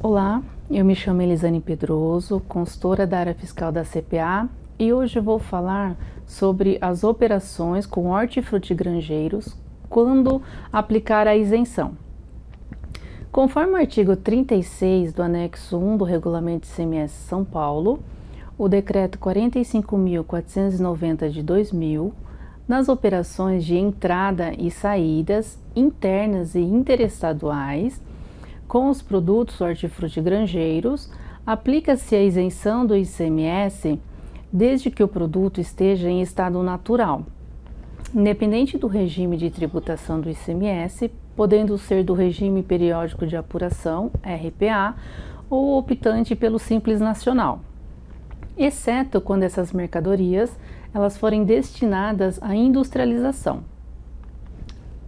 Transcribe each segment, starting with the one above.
Olá, eu me chamo Elisane Pedroso, consultora da área fiscal da CPA e hoje vou falar sobre as operações com hortifrutigranjeiros quando aplicar a isenção. Conforme o artigo 36 do anexo 1 do Regulamento ICMS São Paulo, o decreto 45.490 de 2000, nas operações de entrada e saídas internas e interestaduais, com os produtos hortifrutigranjeiros, aplica-se a isenção do ICMS desde que o produto esteja em estado natural, independente do regime de tributação do ICMS, podendo ser do regime periódico de apuração, RPA, ou optante pelo Simples Nacional, exceto quando essas mercadorias elas forem destinadas à industrialização.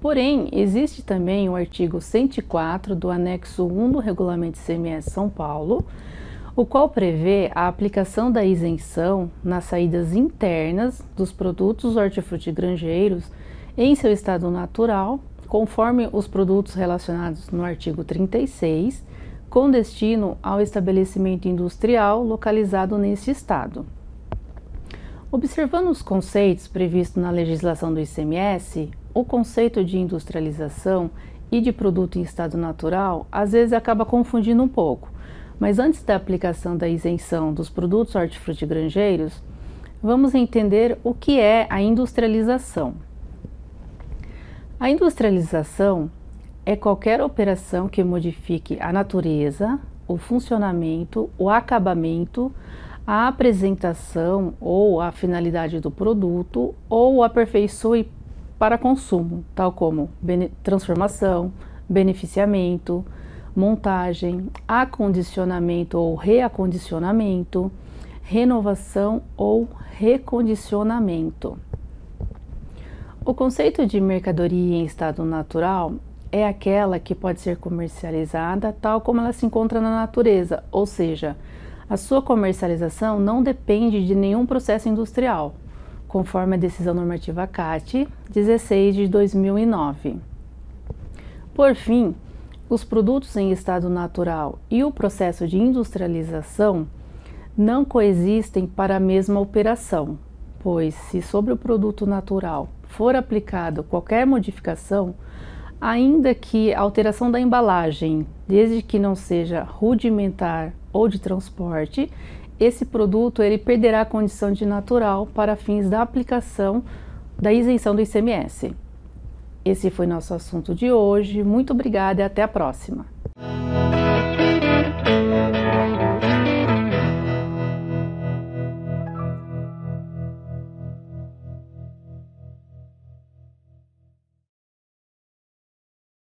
Porém, existe também o artigo 104 do anexo 1 do Regulamento ICMS São Paulo, o qual prevê a aplicação da isenção nas saídas internas dos produtos hortifrutigranjeiros em seu estado natural, conforme os produtos relacionados no artigo 36, com destino ao estabelecimento industrial localizado neste estado. Observando os conceitos previstos na legislação do ICMS, o conceito de industrialização e de produto em estado natural às vezes acaba confundindo um pouco. Mas antes da aplicação da isenção dos produtos hortifrutigranjeiros, vamos entender o que é a industrialização. A industrialização é qualquer operação que modifique a natureza, o funcionamento, o acabamento, a apresentação ou a finalidade do produto ou aperfeiçoe para consumo, tal como transformação, beneficiamento, montagem, acondicionamento ou reacondicionamento, renovação ou recondicionamento. O conceito de mercadoria em estado natural é aquela que pode ser comercializada tal como ela se encontra na natureza, ou seja, a sua comercialização não depende de nenhum processo industrial, conforme a decisão normativa CAT 16 de 2009. Por fim, os produtos em estado natural e o processo de industrialização não coexistem para a mesma operação, pois se sobre o produto natural for aplicado qualquer modificação, ainda que a alteração da embalagem, desde que não seja rudimentar ou de transporte, esse produto ele perderá a condição de natural para fins da aplicação da isenção do ICMS. Esse foi nosso assunto de hoje. Muito obrigada e até a próxima.